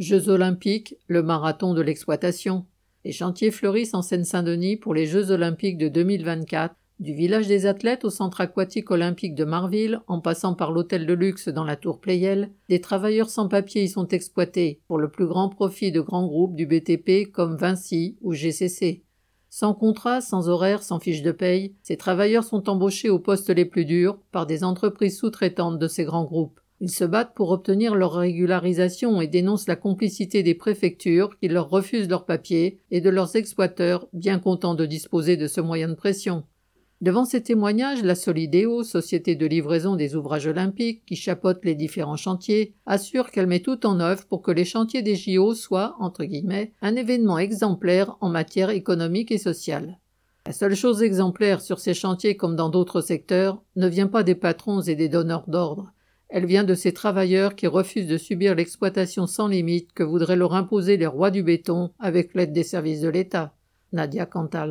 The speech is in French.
Jeux olympiques, le marathon de l'exploitation. Les chantiers fleurissent en Seine-Saint-Denis pour les Jeux olympiques de 2024 du village des athlètes au centre aquatique olympique de Marville, en passant par l'hôtel de luxe dans la tour Playel, des travailleurs sans papier y sont exploités, pour le plus grand profit de grands groupes du BTP comme Vinci ou GCC. Sans contrat, sans horaire, sans fiche de paye, ces travailleurs sont embauchés aux postes les plus durs par des entreprises sous-traitantes de ces grands groupes. Ils se battent pour obtenir leur régularisation et dénoncent la complicité des préfectures qui leur refusent leurs papiers et de leurs exploiteurs bien contents de disposer de ce moyen de pression. Devant ces témoignages, la Solidéo, société de livraison des ouvrages olympiques qui chapeaute les différents chantiers, assure qu'elle met tout en œuvre pour que les chantiers des JO soient, entre guillemets, un événement exemplaire en matière économique et sociale. La seule chose exemplaire sur ces chantiers comme dans d'autres secteurs ne vient pas des patrons et des donneurs d'ordre. Elle vient de ces travailleurs qui refusent de subir l'exploitation sans limite que voudraient leur imposer les rois du béton avec l'aide des services de l'État. Nadia Cantal.